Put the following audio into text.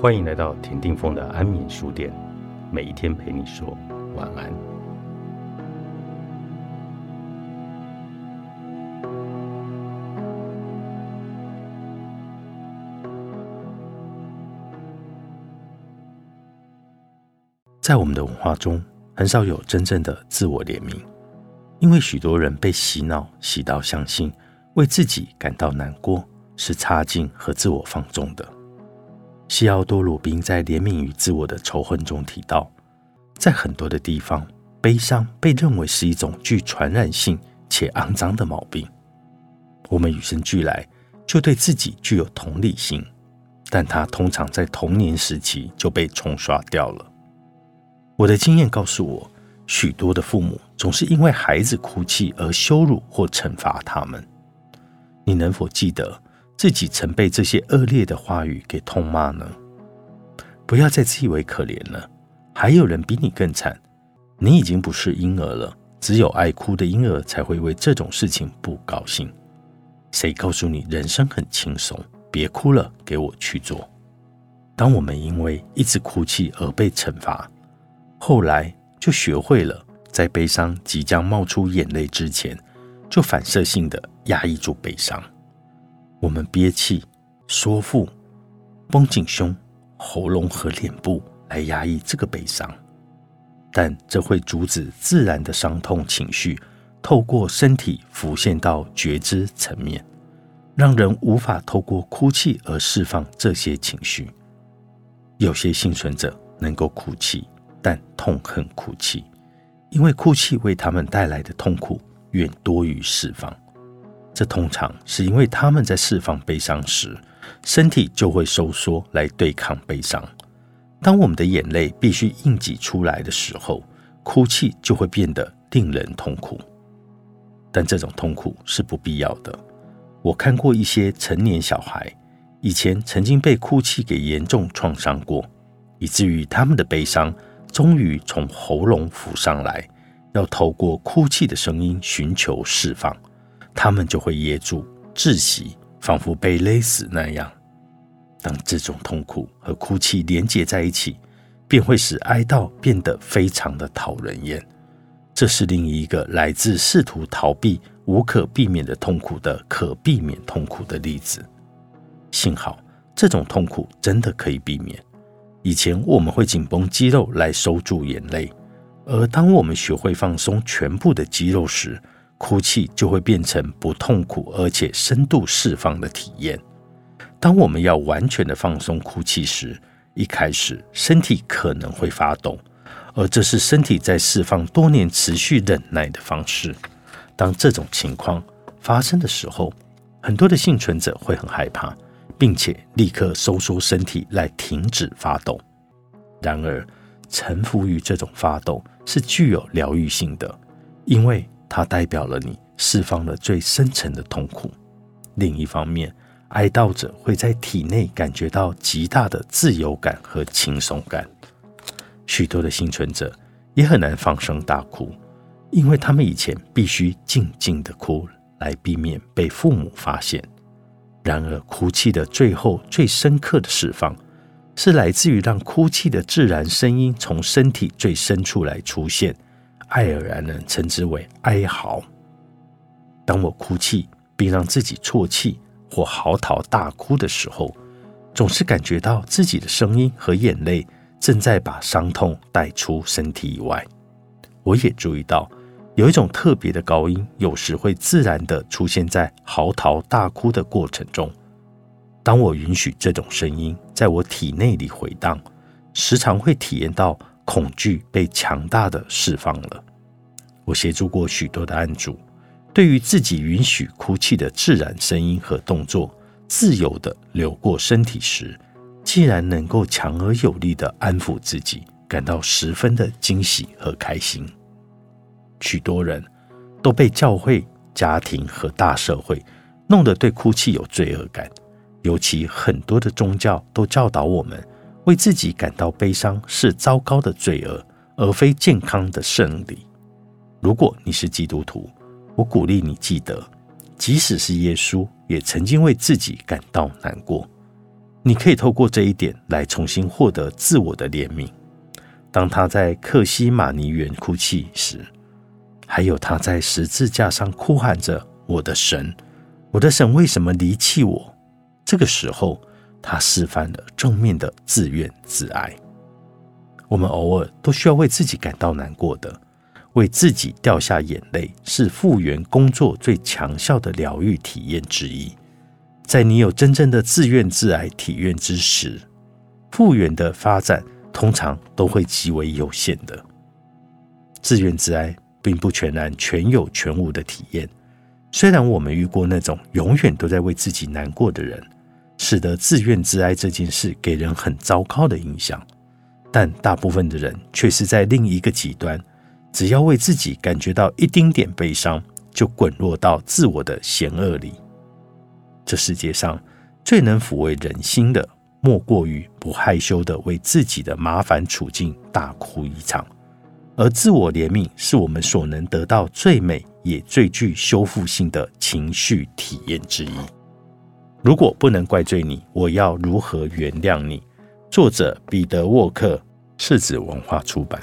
欢迎来到田定峰的安眠书店，每一天陪你说晚安。在我们的文化中，很少有真正的自我怜悯，因为许多人被洗脑洗到相信，为自己感到难过是差劲和自我放纵的。西奥多·鲁宾在《怜悯与自我的仇恨》中提到，在很多的地方，悲伤被认为是一种具传染性且肮脏的毛病。我们与生俱来就对自己具有同理心，但它通常在童年时期就被冲刷掉了。我的经验告诉我，许多的父母总是因为孩子哭泣而羞辱或惩罚他们。你能否记得？自己曾被这些恶劣的话语给痛骂呢？不要再自以为可怜了，还有人比你更惨。你已经不是婴儿了，只有爱哭的婴儿才会为这种事情不高兴。谁告诉你人生很轻松？别哭了，给我去做。当我们因为一直哭泣而被惩罚，后来就学会了在悲伤即将冒出眼泪之前，就反射性的压抑住悲伤。我们憋气、缩腹、绷紧胸、喉咙和脸部来压抑这个悲伤，但这会阻止自然的伤痛情绪透过身体浮现到觉知层面，让人无法透过哭泣而释放这些情绪。有些幸存者能够哭泣，但痛恨哭泣，因为哭泣为他们带来的痛苦远多于释放。这通常是因为他们在释放悲伤时，身体就会收缩来对抗悲伤。当我们的眼泪必须硬挤出来的时候，哭泣就会变得令人痛苦。但这种痛苦是不必要的。我看过一些成年小孩，以前曾经被哭泣给严重创伤过，以至于他们的悲伤终于从喉咙浮上来，要透过哭泣的声音寻求释放。他们就会噎住、窒息，仿佛被勒死那样。当这种痛苦和哭泣连接在一起，便会使哀悼变得非常的讨人厌。这是另一个来自试图逃避无可避免的痛苦的可避免痛苦的例子。幸好，这种痛苦真的可以避免。以前我们会紧绷肌肉来收住眼泪，而当我们学会放松全部的肌肉时，哭泣就会变成不痛苦而且深度释放的体验。当我们要完全的放松哭泣时，一开始身体可能会发抖，而这是身体在释放多年持续忍耐的方式。当这种情况发生的时候，很多的幸存者会很害怕，并且立刻收缩身体来停止发抖。然而，臣服于这种发抖是具有疗愈性的，因为。它代表了你释放了最深层的痛苦。另一方面，哀悼者会在体内感觉到极大的自由感和轻松感。许多的幸存者也很难放声大哭，因为他们以前必须静静的哭来避免被父母发现。然而，哭泣的最后最深刻的释放，是来自于让哭泣的自然声音从身体最深处来出现。爱尔兰人称之为哀嚎。当我哭泣，并让自己啜泣或嚎啕大哭的时候，总是感觉到自己的声音和眼泪正在把伤痛带出身体以外。我也注意到，有一种特别的高音，有时会自然地出现在嚎啕大哭的过程中。当我允许这种声音在我体内里回荡，时常会体验到。恐惧被强大的释放了。我协助过许多的案主，对于自己允许哭泣的自然声音和动作自由的流过身体时，既然能够强而有力的安抚自己，感到十分的惊喜和开心。许多人都被教会、家庭和大社会弄得对哭泣有罪恶感，尤其很多的宗教都教导我们。为自己感到悲伤是糟糕的罪恶，而非健康的胜利。如果你是基督徒，我鼓励你记得，即使是耶稣也曾经为自己感到难过。你可以透过这一点来重新获得自我的怜悯。当他在克西马尼园哭泣时，还有他在十字架上哭喊着：“我的神，我的神，为什么离弃我？”这个时候，他示范了正面的自怨自哀。我们偶尔都需要为自己感到难过的，为自己掉下眼泪，是复原工作最强效的疗愈体验之一。在你有真正的自怨自哀体验之时，复原的发展通常都会极为有限的。自怨自哀并不全然全有全无的体验。虽然我们遇过那种永远都在为自己难过的人，使得自怨自哀这件事给人很糟糕的印象，但大部分的人却是在另一个极端，只要为自己感觉到一丁点悲伤，就滚落到自我的险恶里。这世界上最能抚慰人心的，莫过于不害羞的为自己的麻烦处境大哭一场。而自我怜悯是我们所能得到最美也最具修复性的情绪体验之一。如果不能怪罪你，我要如何原谅你？作者：彼得·沃克，世子文化出版。